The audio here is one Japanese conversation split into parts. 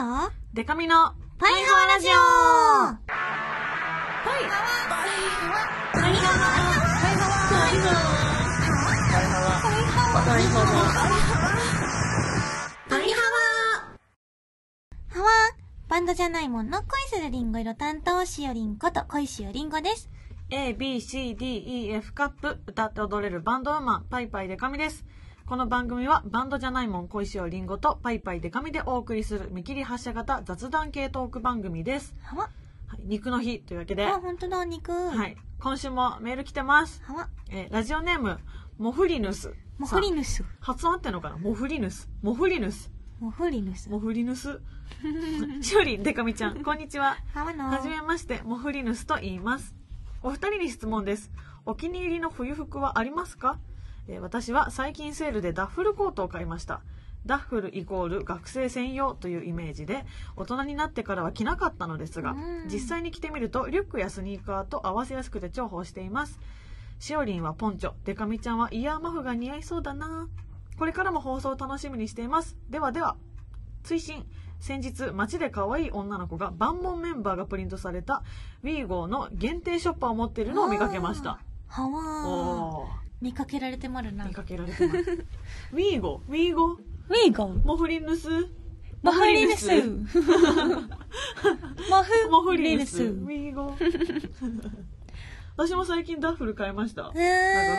とデカミのパイハワラジオ。パイパイハワ。パイハワ。ハワ。バンドじゃないもんの恋するリンゴ色担当しおりんこと恋しおりんごです。A, B, C, D, E, F カップ歌って踊れるバンドウーマンパイパイデカミです。この番組はバンドじゃないもん小石をリンゴとパイパイデカミでお送りする見切り発車型雑談系トーク番組です。はわ。はい、肉の日というわけで、あ、はほんとだ、お肉。い、今週もメール来てます。はわ。えーラジオネーム、モフリヌス。モフリヌス。発音合ってんのかな？モフリヌス。モフリヌス。モフリヌス。モフリヌス。しおりん、デカミちゃん、こんにちは。はわの。はじめまして、モフリヌスと言います。お二人に質問です。お気に入りの冬服はありますか、えー私は最近セールでダッフルコートを買いました。ダッフルイコール学生専用というイメージで、大人になってからは着なかったのですがうん、実際に着てみると、リュックやスニーカーと合わせやすくて重宝しています。しおりんはポンチョ、デカミちゃんはイヤーマフが似合いそうだなこれからも放送を楽しみにしています。ではでは。追伸先日街で可愛い女の子が万門メンバーがプリントされた WeGo の限定ショッパーを持っているのを見かけましたはわ見かけられてまるな。見かけられてます。WeGo WeGo ウィーゴモフリヌス。モフリヌス。モフモフリヌス。リヌス。WeGo 私も最近ダッフル買いました。なんか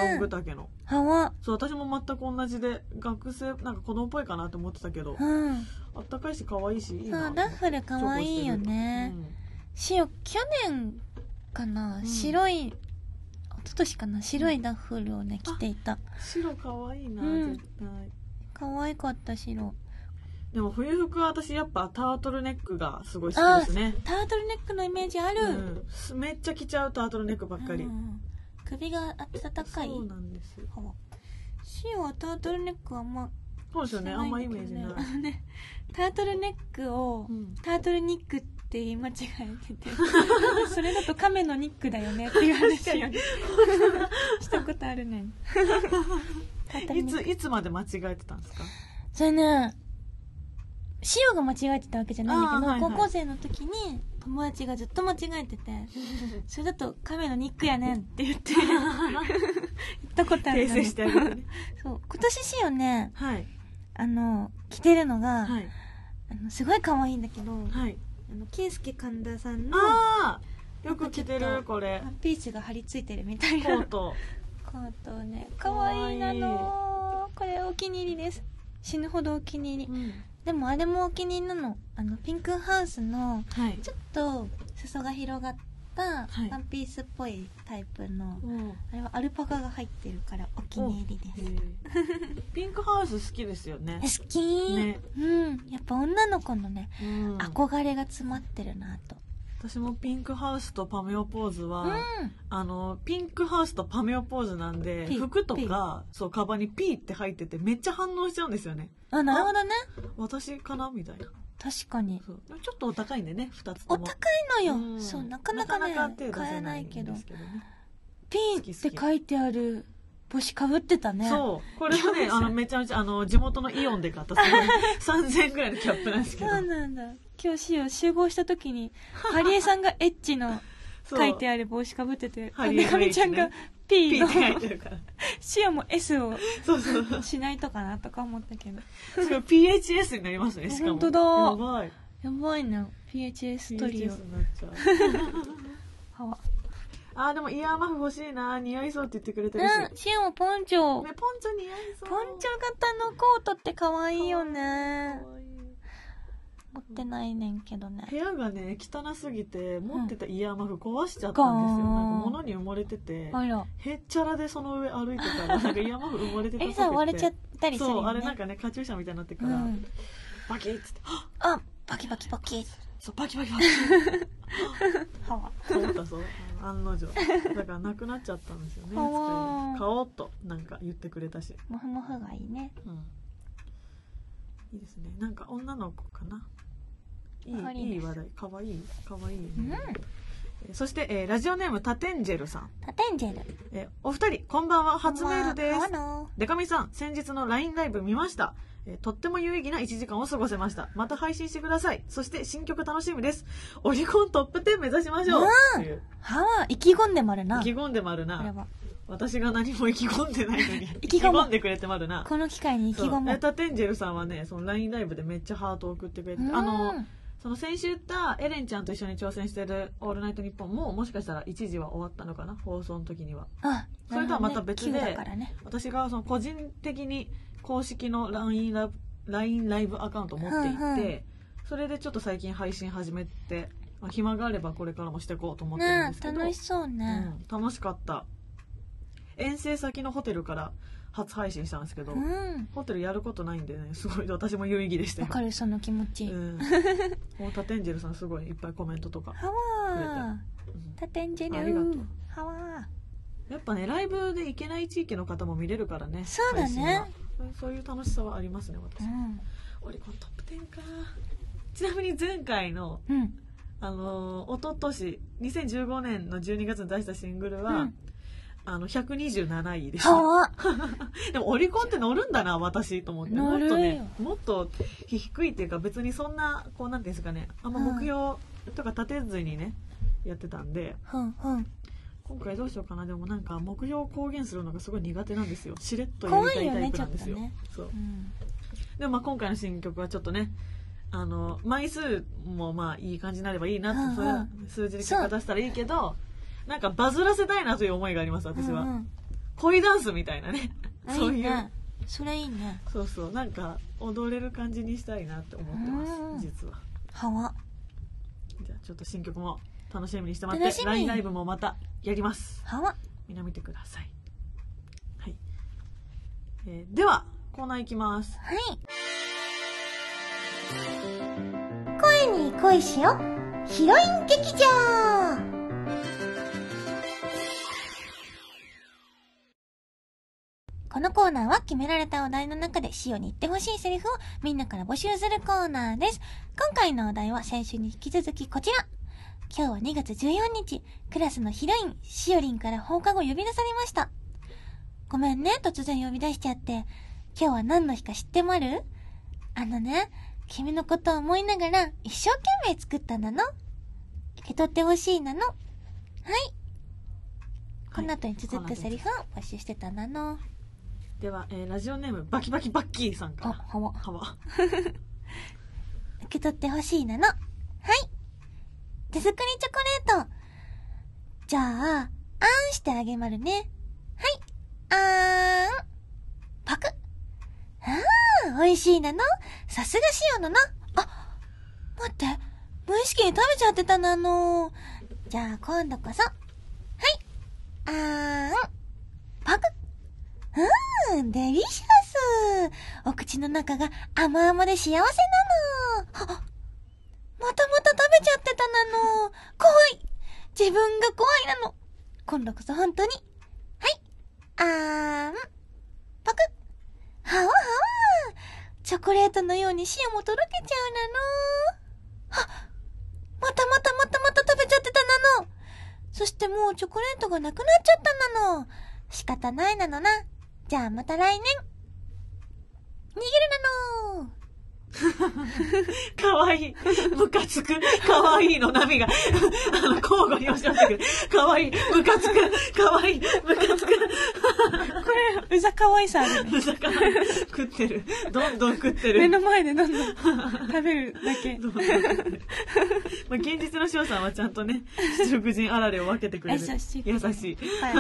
ロング丈の。はわ。そう私も全く同じで学生なんか子供っぽいかなと思ってたけどうん。あったかいし可愛いしいいな。そう、ダッフルかわいいよね。しお、去年かな、うん。白い、一昨年かな、白いダッフルをね、着ていた。白可愛いな、うん。絶対。可愛かった白。でも冬服は私やっぱタートルネックがすごい好きですね。タートルネックのイメージある。うん、めっちゃ着ちゃうタートルネックばっかり、うん。首が暖かい。そうなんです。よシオはタートルネックはあんまそうですよね。あんまイメージない、タートルネックを、うん。タートルニックって言い間違えてて。それだと亀のニックだよねっていう話。確かに。したことあるね いついつまで間違えてたんですか？それねシオが間違えてたわけじゃないんだけど、はいはい。高校生の時に友達がずっと間違えててそれだと亀のニックやねんって言って言ったことあるのねしてあげてね。そう。今年シオねはい。あの着てるのが、はい。あのすごい可愛いんだけど、はいあのケイスケ神田さんのああよく着てるこれ。ピースが張り付いてるみたいな。コート。コートをね可愛いなのこれお気に入りです。死ぬほどお気に入り。うん。でもあれもお気に入りなの。あのピンクハウスのはい。ちょっと裾が広がったはい。ワンピースっぽいタイプの、うん。あれはアルパカが入ってるからお気に入りへです。ー。ピンクハウス好きですよね。え好き、ね。うん。やっぱ女の子のね、うん。憧れが詰まってるなと。私もピンクハウスとパメオポーズは、うん。あのピンクハウスとパメオポーズなんでピ服とかそうカバンにピーって入っててめっちゃ反応しちゃうんですよね。あなるほどね。私かな？みたいな確かに。ちょっとお高いんでね2つとも。お高いのよ、ん。そうなかなかね手出せ買えないけど。んですけどねピンって書いてある帽子かぶってたね。そう。これもね あのめちゃめちゃあの地元のイオンで買った。3000円ぐらいのキャップなんですけど。そうなんだ。今日しお集合した時にハリエさんがエッチの 書いてある帽子かぶっててハリエのかみちゃんが P のピーって書いてるから。しおも S をそうそうしないとかなとか思ったけど。すごい PHS になりますねしかも。本当だ。やばい。やばいな。PHS トリオ PHS になっちゃう。はわ。あーでもイヤーマフ欲しいな似合いそうって言ってくれてるし、うんしおもポンチョ。ねポンチョ似合いそう。ポンチョ型のコートって可愛いよね。かわいい持ってないねんけどね。部屋がね汚すぎて持ってたイヤーマフ壊しちゃったんですよ、ガーなんか物に埋もれてて。へっちゃらでその上歩いてたらなんかイヤーマフ埋もれてた。えさ割れちゃったりするよね。そうあれなんかねカチューシャみたいになってるから、うん。バキッつってあバキバキバキ。そうバキバキバキ。はわ思ったそう。案の定。だからなくなっちゃったんですよね買おうとなんか言ってくれたし、モフモフがいいね。うん、いいですね。なんか女の子かな？いいいい話題。かわいいかわいい、ね。うん。えーそして、えーラジオネームタテンジェルさん、タテンジェル。えーお二人こんばんは。初メールです。ハワのデカミさん先日の LINE ライブ見ました。えーとっても有意義な1時間を過ごせました。また配信してください。そして新曲楽しみです。オリコントップ10目指しましょう。うん。はあ、意気込んでもあるな。意気込んでもあるな。これは。私が何も意気込んでないのに。意気込むんでくれてもあるな。この機会に意気込そうもう。エタテンジェルさんはね、その LINE ライブでめっちゃハートを送ってくれてあの、その先週言ったエレンちゃんと一緒に挑戦してる「オールナイトニッポン」ももしかしたら一時は終わったのかな？放送の時にはあ、それとはまた別でね。私がその個人的に公式の LINE ライブ LINE ライブアカウントを持っていて、うんうんそれでちょっと最近配信始めて、まあ、暇があればこれからもしていこうと思ってるんねですけど、楽しそうね。うん、楽しかった遠征先のホテルから初配信したんですけど、うん。ホテルやることないんでねすごい私も有意義でしたよわかる、その気持ち。うん、もうタテンジェルさんすごいいっぱいコメントとか、はわー。うんタテンジェありがとうルはわやっぱねライブで行けない地域の方も見れるからねそうだねそういう楽しさはありますね私、ー。うん。オリコントップ10かちなみに前回のうん。あのー、一昨年2015年の12月に出したシングルは、うんあの127位でした。でもオリコンって乗るんだな私と思って。も乗るよ。っとねもっと低いっていうか別にそんなこうなんていうんですかねあんま目標とか立てずにね、やってたんで。今回どうしようかな。でもなんか目標を公言するのがすごい苦手なんですよ。しれっとやりたいタイプなんですよ。そう。うん。でもまあ今回の新曲はちょっとねあの枚数もまあいい感じになればいいなって、うんうん。それは数字で結果出したらいいけどなんかバズらせたいなという思いがあります私は、うんうん。恋ダンスみたいなね。あそういう。それいいね。そうそう。なんか踊れる感じにしたいなって思ってますうん実は。はわ。じゃあちょっと新曲も楽しみにしてもらって楽しみ。LINE ライブもまたやります。はわ。みんな見てください。はい、えーではコーナーいきます。はい。声に恋しよ。う。ヒロイン劇場このコーナーは決められたお題の中でシオに言ってほしいセリフをみんなから募集するコーナーです。今回のお題は先週に引き続きこちら。今日は2月14日、クラスのヒロイン、シオリンから放課後呼び出されました。ごめんね、突然呼び出しちゃって。今日は何の日か知ってもある？あのね、君のことを思いながら一生懸命作ったなの？受け取ってほしいなの？はい。この後に続くセリフを募集してたなの。では、えーラジオネームバキバキバッキーさんかあ、らはわ。はわ 受け取ってほしいなの。はい。手作りチョコレート。じゃあ、あーんしてあげまるね。はい。あーん。パク。あー、美味しいなの。さすが塩のな。あ、待って。無意識に食べちゃってたなの。じゃあ、今度こそ。はい。あーん。パク。うーん、デリシャス。お口の中が甘々で幸せなの。あまたまた食べちゃってたなの。怖い。自分が怖いなの。今度こそ本当に。はい。あーん。パクッ。はわはわ。チョコレートのように塩もとろけちゃうなの。あ、またまたまたまた食べちゃってたなの。そしてもうチョコレートがなくなっちゃったなの。仕方ないなのな。じゃあまた来年。逃げるなの。かわいい。ムカつく。かわいいの波が、あの、交互に押し寄せてくる。かわいい。ムカつく。かわいい。ムカつく。これ、うざかわいさあるね。だから、食ってる。どんどん食ってる。目の前でどんどん食べるだけ。どんどんまあ、現実の翔さんはちゃんとね、七福神あられを分けてくれる。優しい優しい。はい。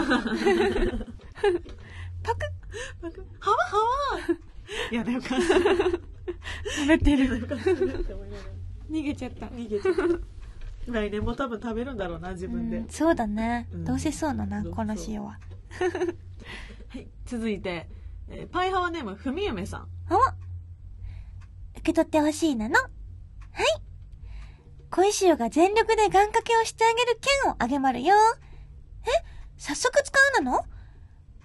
パクはわはわいや、よかった。食べてよる。逃げちゃった。逃げちゃった。来年も多分食べるんだろうな、自分で。うんそうだね。うんどうせそうだな、この塩は。はい、続いて、えーパイハワネーム、ふみゆめさん。あわ受け取ってほしいなの。はい。小石塩が全力で願掛けをしてあげる剣をあげまるよ。え早速使うなの？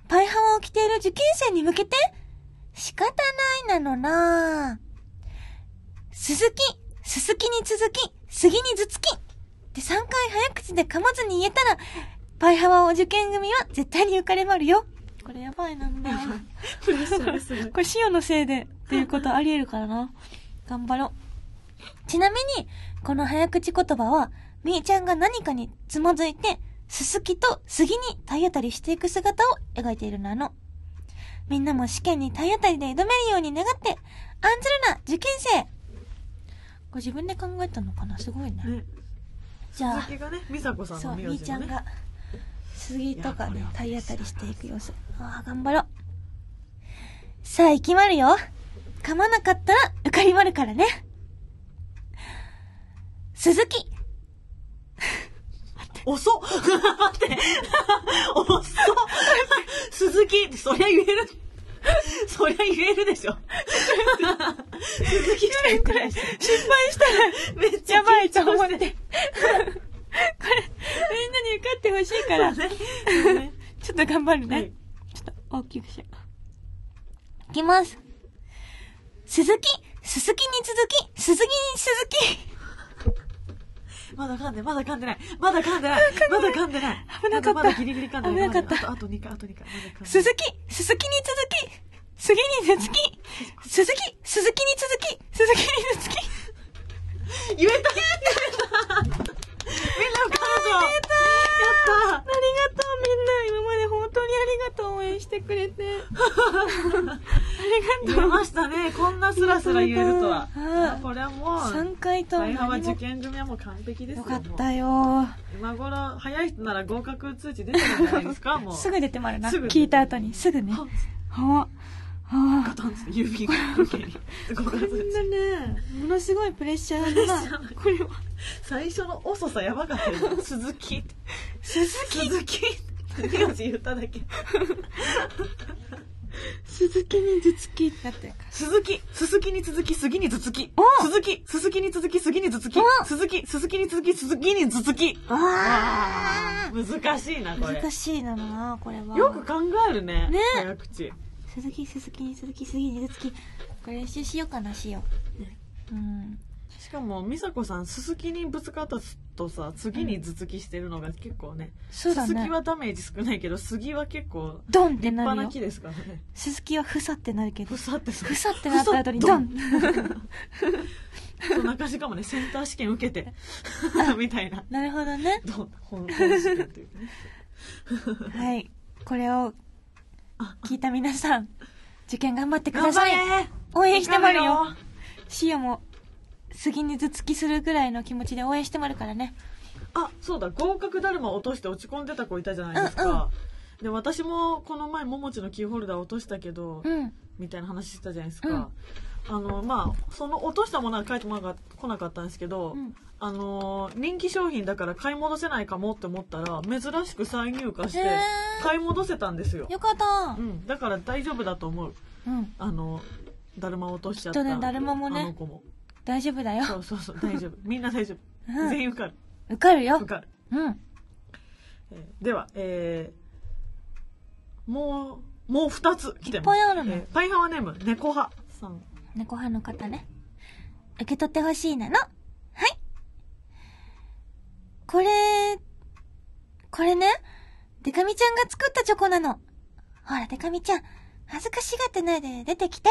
パイハワを着ている受験生に向けて？仕方ないなのな鈴木、すすきに続き、杉に頭突きって3回早口で噛まずに言えたら、パイハワを受験組は絶対に受かれまるよ。これやばいなんだ。プレッシャーですねこれシオのせいでっていうことあり得るからな。頑張ろう。ちなみに、この早口言葉は、みーちゃんが何かにつまずいて、すすきと杉に体当たりしていく姿を描いているのあの。みんなも試験に体当たりで挑めるように願って、案ずるな、受験生これ自分で考えたのかな？すごいね。ねじゃあ鈴木がね美佐子さんそう、の名字のねみーちゃんが、杉とかね体当たりしていく様子。ああ、頑張ろう。さあ、行きまるよ。噛まなかったら受かりまるからね。鈴木。遅っ待 って遅っ鈴木ってそりゃ言えるそりゃ言えるでしょ鈴木しか言ってないし失敗したら、めっちゃやばいと思っ。してこれ、みんなに受かってほしいから、ちねねょっと頑張るね。はいちょっと大きくしよう。いきます。鈴木、鈴木に続き、鈴木に続き。まだ噛んで、まだ噛んでない。まだ噛んでない。まだ噛んでない。危なかったまだまだギリギリ噛んでない。危なかったまだあと、あと2回、あと2回。まだ鈴木、鈴木に続き、杉に続き、鈴木、鈴木に続き、鈴木に続き。言えた言えたみんな受かるぞやったありがとう、みんな。今まで本当にありがとう、応援してくれて。ありがとう。言えましたね。こんなスラスラ言えるとは。れはもう、3回とも大派は受験組はもう完璧ですよ。よかったよ。今頃、早い人なら合格通知出てるんじゃないですか もう。すぐ出てまるな。聞いた後に。すぐね。はははガタンって郵便受けに合格こんな。ね、ものすごいプレッシャーだプレッシャーなだ。これは。最初の遅さやばかったよ。鈴木。鈴木、鈴木って名字言っただけ。鈴木に頭突きってなってるから。鈴木、鈴木に続き、杉に頭突きお。鈴木、鈴木に続き、杉に頭突きお。鈴木、鈴木に続き、杉に頭突き。わあー難しいな、これ。難しいなのな、これは。よく考えるね。ね早口。鈴木、鈴木に続き、杉に頭突き。これ練習しようかな、しよう。うん。しかも、美佐子さん、鈴木にぶつかったとさ、次に頭突きしてるのが結構ね。そうだね鈴木。はダメージ少ないけど、杉は結構、ドンって立なるよ。派な木ですからね。鈴木はふさってなるけどふ。さってさふさってなった後にドンそう中しかもね、センター試験受けて、みたいな。なるほどね。どう本本試験っていうかね。はい。これを聞いた皆さん、受験頑張ってください。れ応援してまるよ。頑張るシオも、杉に頭突きするぐらいの気持ちで応援してまるからね。あ、そうだ、合格だるま落として落ち込んでた子いたじゃないですか。うんうんで、私もこの前、ももちのキーホルダー落としたけど、うん。みたいな話してたじゃないですか。あの、まあ、その落としたものは返ってこなか来なかったんですけど、うん。あの、人気商品だから買い戻せないかもって思ったら、珍しく再入荷して買い戻せたんですよ。よかったう。ん、だから大丈夫だと思う。うん。あの、だるま落としちゃった。ねだるまもねあの子も。大丈夫だよ。そうそうそう、大丈夫。みんな大丈夫。うん全員受かる。受かるよ受。かる。うん。えーでは、えー、もう、もう二つ来て。いっぱいあるのえーパイハワネーム、猫派さん。猫派の方ね。受け取ってほしいなの。はい。これ、これね、デカミちゃんが作ったチョコなの。ほら、デカミちゃん、恥ずかしがってないで出てきて。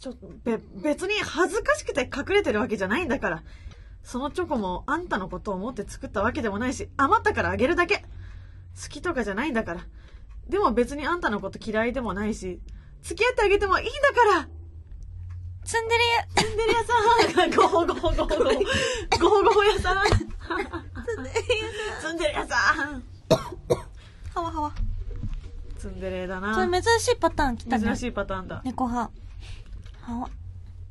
あちょ、べ、別に恥ずかしくて隠れてるわけじゃないんだから。そのチョコもあんたのことを思って作ったわけでもないし、余ったからあげるだけ。好きとかじゃないんだから。でも別にあんたのこと嫌いでもないし、付き合ってあげてもいいんだからツンデレや、ツンデレ屋さんごほごほごほごほ。ごほごほ屋さんツンデレ屋さんはわはわ。ツンデレだそな。れ珍しいパターン来たね。珍しいパターンだ。猫派。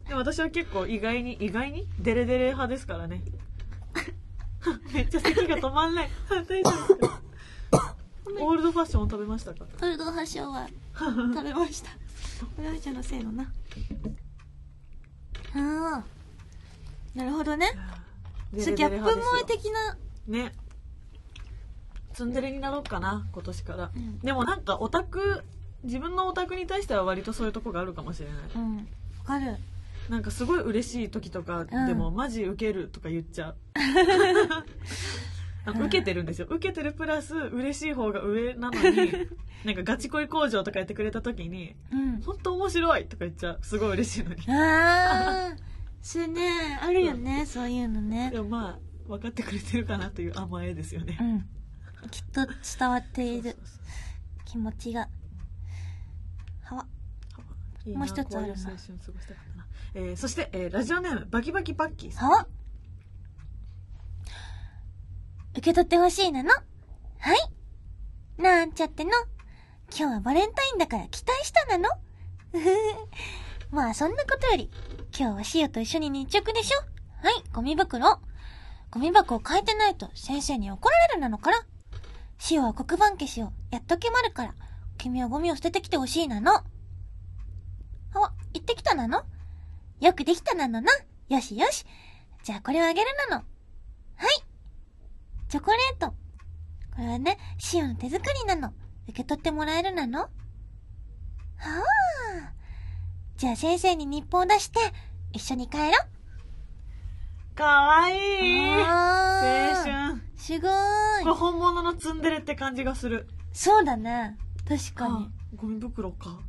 でも私は結構意外に、意外に？デレデレ派ですからね。めっちゃ咳が止まんない。大丈夫ですか？オールドファッションを食べましたか？フード発祥は 食べました。これはちゃんのせいのな。ああ。なるほどね。デそれギャップ萌えで的な。ね。ツンデレになろうかな、今年から。うんでもなんかオタク、自分のオタクに対しては割とそういうとこがあるかもしれない。うん。わかる。なんかすごい嬉しい時とかでも、マジウケるとか言っちゃう。受けてるんですよ。受けてるプラス、嬉しい方が上なのに、なんかガチ恋工場とかやってくれた時に、うん。本当面白いとか言っちゃう。すごい嬉しいのに。ああ、それね、あるよね、そういうのねで。もまあ、分かってくれてるかなという甘えですよねう。ん。きっと伝わっている気持ちが。はわ。いいなもう一つあるなこういう青春過ごしたかったな。えー、そして、えー、ラジオネーム、バキバキパッキーさん。受け取ってほしいなの？はい。なんちゃっての？今日はバレンタインだから期待したなの？まあそんなことより、今日はシオと一緒に日直でしょ？はい、ゴミ袋。ゴミ箱を変えてないと先生に怒られるなのから。シオは黒板消しをやっと決まるから、君はゴミを捨ててきてほしいなの。あわ、行ってきたなの？よくできたなのな？よしよし。じゃあこれをあげるなの。はい。チョコレート。これはね、シオの手作りなの。受け取ってもらえるなの？はあ。じゃあ先生に日報を出して、一緒に帰ろう。かわいい青春。すごこれ。本物のツンデレって感じがする。そうだね。確かにあ。ゴミ袋か。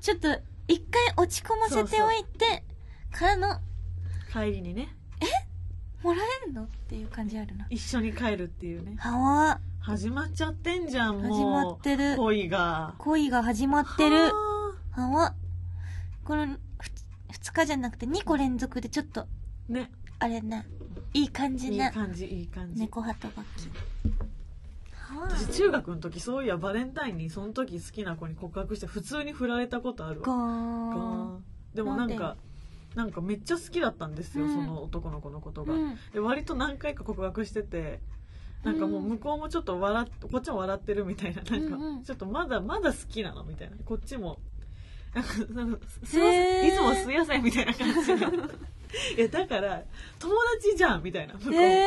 ちょっと、一回落ち込ませておいて、からの、帰りにね、もらえるの？っていう感じあるな。一緒に帰るっていうね。はわ。始まっちゃってんじゃん、もう。始まってる恋が。恋が始まってる。ははわ。この、ふつ二日じゃなくて2個連続でちょっと、あね。あれね、いい感じいいね。感じ、いい感じ。猫鳩楽器。は私中学の時そういやバレンタインにその時好きな子に告白して普通に振られたことあるゴわでもなんかなんかめっちゃ好きだったんですよ、うん。その男の子のことが、うん。で割と何回か告白しててなんかもう向こうもちょっと笑っこっちも笑ってるみたいななんかちょっとまだまだ好きなのみたいな。こっちもなんかなんかすいませんいつもすいませんみたいな感じの いやだから友達じゃんみたいな。向こうも、いえ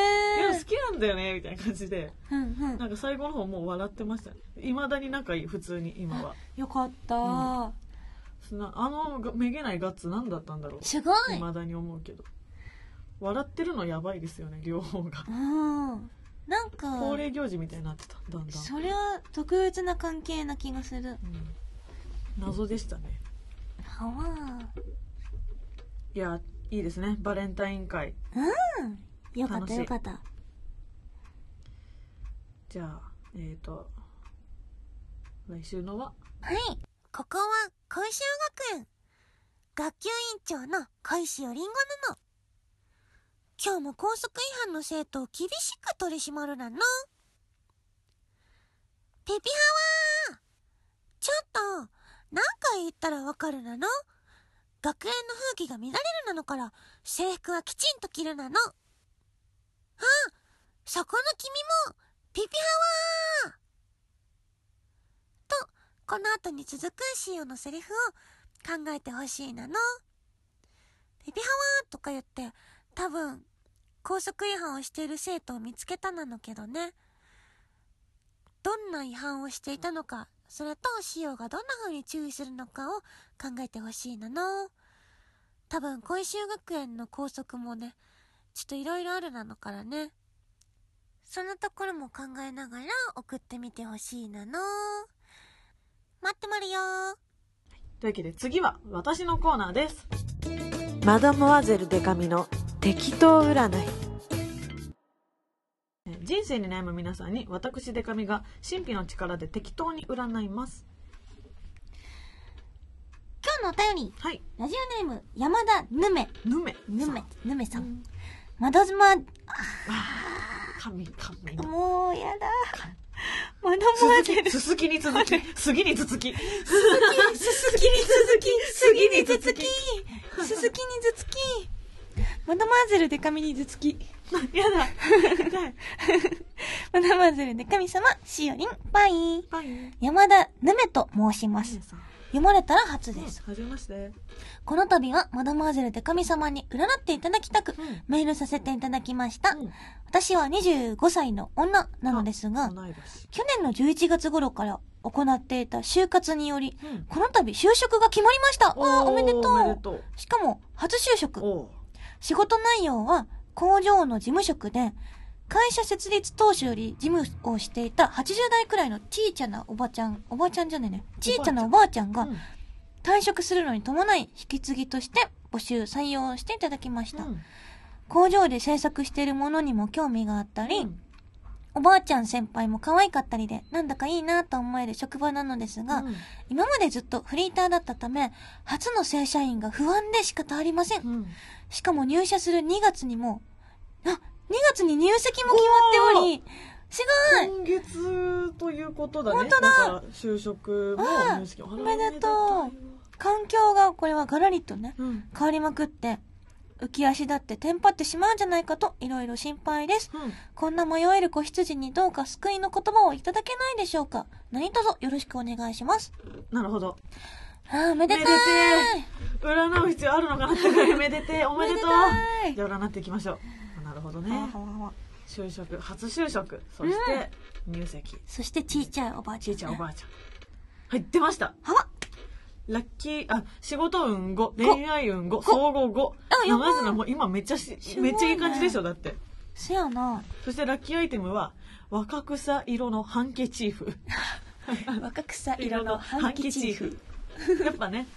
や好きなんだよねみたいな感じで。うんうん。なんか最後の方もう笑ってましたね。いまだに仲いい普通に今は。よかった、うん。あのがめげないガッツ何だったんだろう。すごい。いまだに思うけど。笑ってるのやばいですよね両方が。うん。なんか、恒例行事みたいになってた。だんだん、それは特別な関係な気がする。うん、謎でしたね。はわいやいいですねバレンタイン会うん。よかったよかった。じゃあえっ、ー、と来週のは？はい。ここは小石学園。学級委員長の小石よりんごなの。今日も校則違反の生徒を厳しく取り締まるなの。ペピハワーちょっと、何回言ったらわかるなの学園の風紀が乱れるなのから、制服はきちんと着るなの。あ、そこの君も、ピピハワーと、この後に続くシオのセリフを考えてほしいなの。ピピハワーとか言って、多分、校則違反をしている生徒を見つけたなのけどね。どんな違反をしていたのか、それとシオがどんな風に注意するのかを考えてほしいなの。多分、小石学園の校則もね、ちょっといろいろあるなのからね。そのところも考えながら送ってみてほしいなの。待ってまるよというわけで次は私のコーナーですマダモアゼルデカミの適当占いえー人生に悩む皆さんに私デカミが神秘の力で適当に占います。今日のお便り、はい。ラジオネーム、山田ぬめ。ぬめ。ぬめ。さ、ぬめさ。ん。うん。まどずま、神神。のもうやだ。まどま続ぜる。きすすき。に続き。杉に続きすすきに続き、杉に続き、すすきに続き。マダマーゼルで神に頭突き。やだ痛いマダマーゼルで神様、しおりん、パイ。パイ山田ぬめと申します。読まれたら初です。はじめましてこの度はマダマーゼルで神様に占っていただきたく、うんメールさせていただきました。うん私は25歳の女なのですが、去年の11月頃から行っていた就活により、うんこの度就職が決まりました。わあ、おめでとう。しかも、初就職。仕事内容は工場の事務職で、会社設立当初より事務をしていた80代くらいのちいちゃなおばちゃん、おばちゃんじゃねえね。ちいちゃなおばあちゃんがうん退職するのに伴い引き継ぎとして募集採用していただきました。うん工場で制作しているものにも興味があったり、うんおばあちゃん先輩も可愛かったりで、なんだかいいなと思える職場なのですが、うん。今までずっとフリーターだったため、初の正社員が不安で仕方ありません。うん。しかも入社する2月にも、あ、2月に入籍も決まっており、すごい！今月ということだね。本当だ！就職もあ入籍。おめでとう。環境がこれはガラリとね、うん。変わりまくって、浮き足立ってテンパってしまうんじゃないかと、いろいろ心配です。うん。こんな迷える子羊にどうか救いの言葉をいただけないでしょうか。何卒よろしくお願いします。なるほど。あー、めでたい。占う必要あるのかなってぐらい めでてえおめでとう。じゃあ占っていきましょう。なるほどね。就職初就職。そして入籍。そしてちいちゃいおばあちゃん、ちいちゃんおばあちゃん。はい出ました。はわラッキーあ仕事運5恋愛運5総合5あやばい。なもう今めっちゃしすごいね。めっちゃいい感じでしょだって。せやな。そしてラッキーアイテムは若草色のハンケチーフ。若草色のハンケチーフ。やっぱね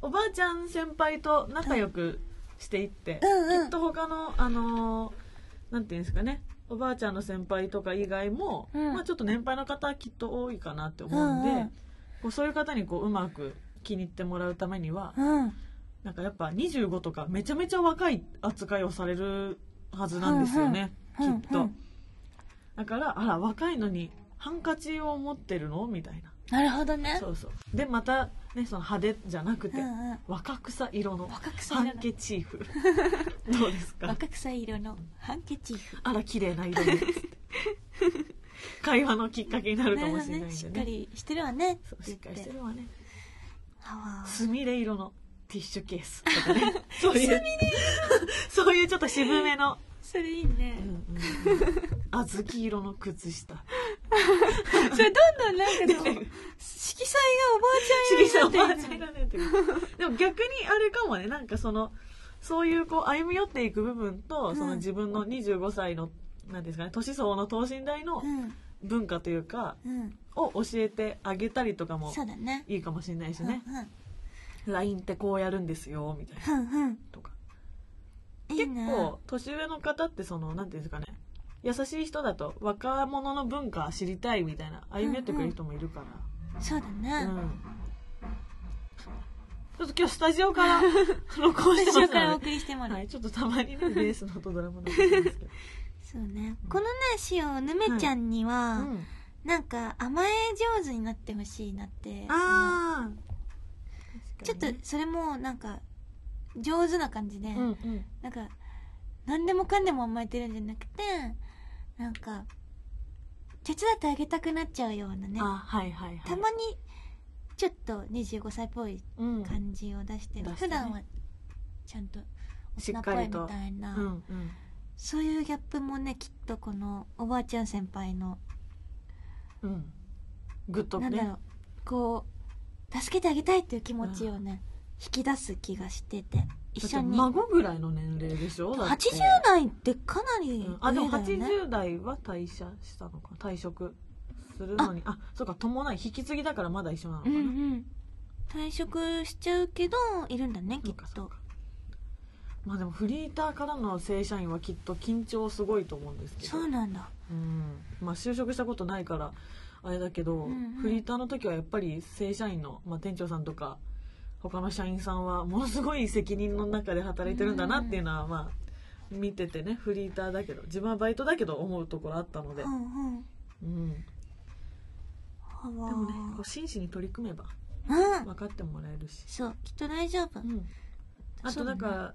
おばあちゃん先輩と仲良くしていって、うんうん。きっと他のあのーなんていうんですかねおばあちゃんの先輩とか以外も、うん。まあ、ちょっと年配の方はきっと多いかなって思うんで、うんうん。こうそういう方にこううまく気に入ってもらうためには、うん。なんかやっぱ25とかめちゃめちゃ若い扱いをされるはずなんですよね、うんうん。きっと、うんうん。だからあら若いのにハンカチを持ってるの？みたいな。なるほどね。そうそう。でまたねその派手じゃなくて、うんうん。若草色のハンケチーフ。どうですか？若草色のハンケチーフ。あら綺麗な色ね 会話のきっかけになるかもしれないんでね。しっかりしてるわね。しっかりしてるわねすみれ色のティッシュケースとかね そういう そういうちょっと渋めの。それいいね。うんうん。うん小豆色の靴下。それどんどんなんかこう、色彩がおばあちゃん色になってる。ねでも逆にあれかもね。なんかそのそういうこう歩み寄っていく部分と、うん。その自分の25歳のなんですかね年相応の等身大のうん。文化というかうん。を教えてあげたりとかも。いいかもしれないしうんね、LINE ってこうやるんですよみたいなうん。うんうん。とか。結構年上の方ってそのなんていうんですかね優しい人だと若者の文化知りたいみたいな歩み寄ってくれる人もいるから、そうだうんね。ちょっと今日スタジオから録音してます最初からおので、送りしてもらう。はい、ちょっとたまにねベースの音ドラマなんですけど、そうね。このね、しお、ぬめちゃんには、うん、なんか甘え上手になってほしいなって。ああちょっとそれもなんか上手な感じで、うんうん。なんか何でもかんでも甘えてるんじゃなくてなんか手伝ってあげたくなっちゃうようなね。あはいはいはい。たまにちょっと25歳っぽいうん感じを出してる、出してね。普段はちゃんとし大人っぽいみたいな、うんうんそういうギャップもねきっとこのおばあちゃん先輩の、うん。グッとね。なんだろう。こう助けてあげたいっていう気持ちをね引き出す気がしてて一緒に。孫ぐらいの年齢でしょ？だって。80代ってかなりうん。あでも上だよね。80代は退社したのか？退職するのに。あ。そうか伴い引き継ぎだからまだ一緒なのかうな、んうん。退職しちゃうけどいるんだねきっとまあでもフリーターからの正社員はきっと緊張すごいと思うんですけど。そうなんだ。うん。まあ就職したことないからあれだけど、んうん。フリーターの時はやっぱり正社員の、まあ、店長さんとか他の社員さんはものすごい責任の中で働いてるんだなっていうのは、まあ見ててねフリーターだけど自分はバイトだけど思うところあったので、うんうん。うん、でもねこう真摯に取り組めばうん。分かってもらえるし、そうきっと大丈夫。うん、あとだから、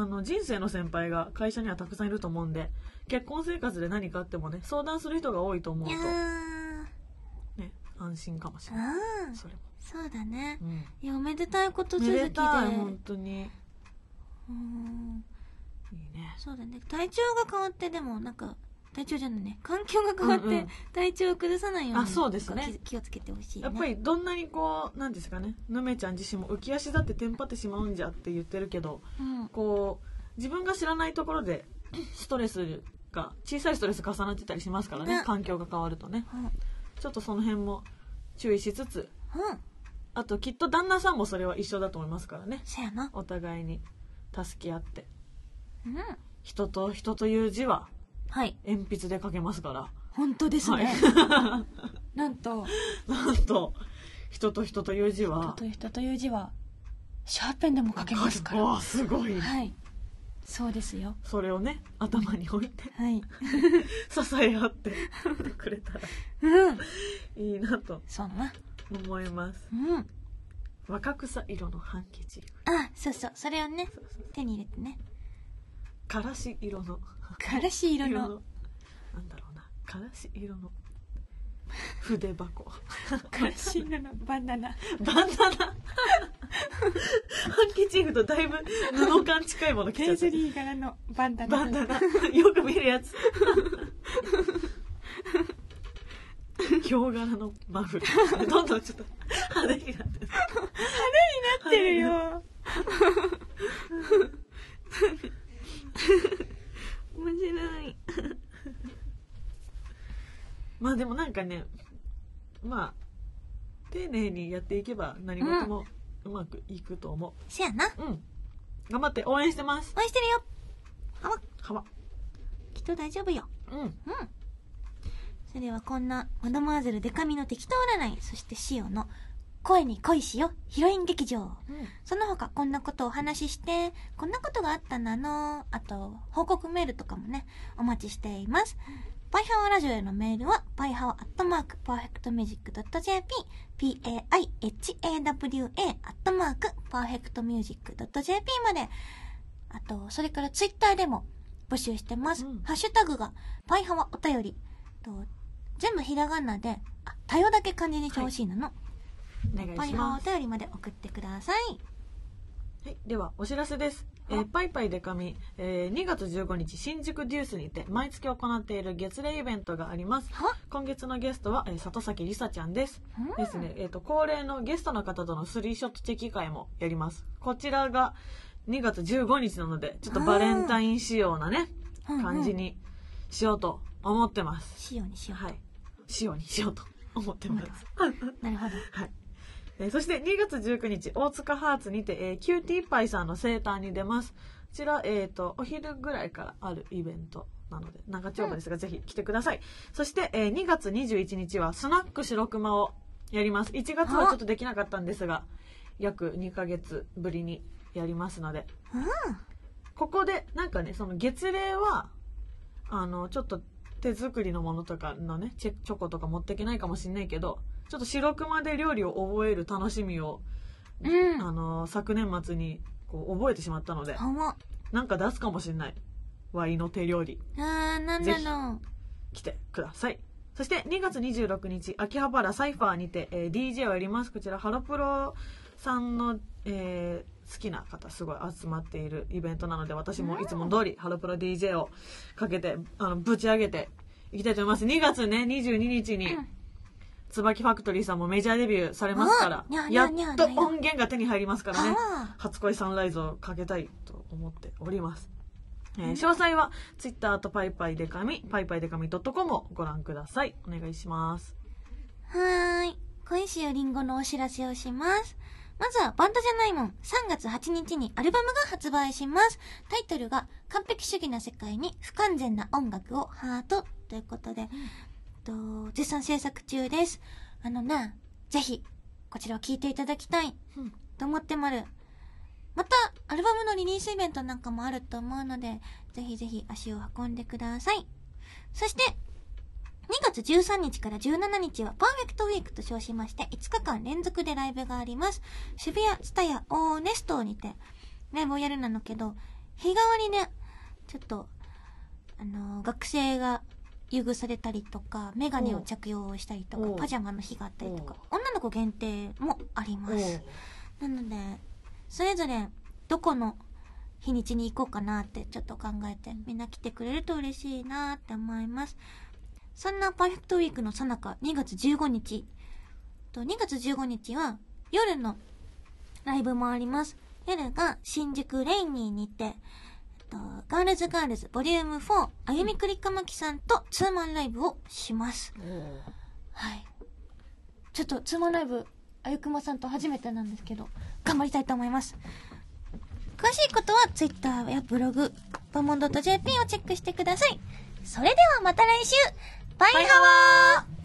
あの人生の先輩が会社にはたくさんいると思うんで結婚生活で何かあってもね相談する人が多いと思うといやー。ね安心かもしれない。うんそれも、そうだね。うん、いやおめでたいこと続きめででたい本当に。いいうんね。そうだね。体調が変わってでもなんか体調じゃないね環境が変わってうんうん体調を崩さないようにあそうですね気気をつけてほしいねやっぱりどんなにこうなんですかねぬめちゃん自身も浮き足だってテンパってしまうんじゃって言ってるけどうんこう自分が知らないところで ストレスが小さいストレス重なってたりしますからねね環境が変わるとねうん。ちょっとその辺も注意しつつうん。あときっと旦那さんもそれは一緒だと思いますからね。お互いに助け合ってうん。人と人という字ははい。鉛筆で書けますから本当ですね。はなんと、なんと人と人という字人はという人という字は、シャーペンでも書けますから。わあすごいはい。そうですよ。それをね頭に置いてはい。支え合ってくれたらうん。いいなとそうだな。思いますうん。若草色のハンケチあ、そうそう。それをね、手に入れてね。からし色の。からし色の、なんだろうな。からし色の。筆箱。からし色の。バナナ。バンダナ。ハンケチーフとだいぶ布感近いもの着ちゃった。ペーズリー柄のバンダナ。バンダナ。よく見るやつ。ヒョウ柄のマフラー。どんどんちょっと。派手になってる。なってるよ。面白い。まあでもなんかねまあ丁寧にやっていけば何事もうまくいくと思せやな。ううん、頑張って応援してます。応援してるよ。あわ、はわきっと大丈夫よ。うん。うん。それではこんな、マドモアゼルでか美の適当占い、そして汐の声に恋しよ、ヒロイン劇場。その他こんなことをお話しして、こんなことがあったなの、あと、報告メールとかもね、お待ちしています。ぱいはわラジオへのメールは、パイハワアットマーク、パーフェクトミュージック .jp、p-a-i-h-a-w-a アットマーク、パーフェクトミュージック .jp まで、あと、それからツイッターでも募集してます。うんハッシュタグが、パイハワお便り。と全部ひらがなで、あ、たよだけ漢字にしてほしいなの。お願パイハワおいします、便りまで送ってください。はい、ではお知らせです、えーパイパイデカミ、えー2月15日新宿デュースにて毎月行っている月例イベントがありますは？今月のゲストは、えー里崎りさちゃんですうんですね、えっ、と、恒例のゲストの方とのスリーショットチェキ会もやります。こちらが2月15日なので、ちょっとバレンタイン仕様なね、うんうん感じにしようと思ってます。しようにしよう。はい。仕様にしようと思ってます。なるほど。はい。えーそして2月19日、大塚ハーツにて、えーキューティーパイさんの生誕に出ます。こちら、えっ、と、お昼ぐらいからあるイベントなので、長丁場ですが、ぜひ来てください。そして、えー2月21日は、スナック白熊をやります。1月はちょっとできなかったんですが、約2ヶ月ぶりにやりますので、うん。ここで、なんかね、その月齢は、あの、ちょっと手作りのものとかのね、チェチョコとか持っていけないかもしんないけど、ちょっと白熊で料理を覚える楽しみを、うん。あの、昨年末にこう覚えてしまったので。なんか出すかもしんない。ワイの手料理、あー、なんだろう。来てください。そして2月26日、秋葉原サイファーにて、えー DJ をやります。こちら、ハロプロさんの、えー好きな方すごい集まっているイベントなので、私もいつも通りハロプロ DJ をかけて、あの、ぶち上げていきたいと思います。2月ね、22日に、椿ファクトリーさんもメジャーデビューされますからやっと音源が手に入りますからね。あ初恋サンライズをかけたいと思っております。えー詳細は Twitter とパイパイデカミ、パイパイデカミ .com をご覧ください。お願いします。ーはーい。恋しよりんごのお知らせをします。まずはバンドじゃないもん。3月8日にアルバムが発売します。タイトルが完璧主義な世界に不完全な音楽をハートということで、と絶賛制作中です。あのな、ぜひ、こちらを聴いていただきたいうんと思ってまる。また、アルバムのリリースイベントなんかもあると思うので、ぜひぜひ足を運んでください。そして、2月13日から17日はパーフェクトウィークと称しまして5日間連続でライブがあります。渋谷ツタヤオーネストにてライブをやるなのけど、日替わりね、ちょっと、あのー学生が優遇されたりとか、メガネを着用したりとかパジャマの日があったりとか、女の子限定もあります。なので、それぞれどこの日にちに行こうかなってちょっと考えて、みんな来てくれると嬉しいなって思います。そんなパーフェクトウィークの最中、2月15日。と2月15日は夜のライブもあります。夜が新宿レイニーにて、と、ガールズガールズボリューム4、あゆみくりかまきさんとツーマンライブをします。はい。ちょっとツーマンライブ、あゆくまさんと初めてなんですけど、頑張りたいと思います。詳しいことは Twitter やブログ、バモンド .jp をチェックしてください。それではまた来週バイハワー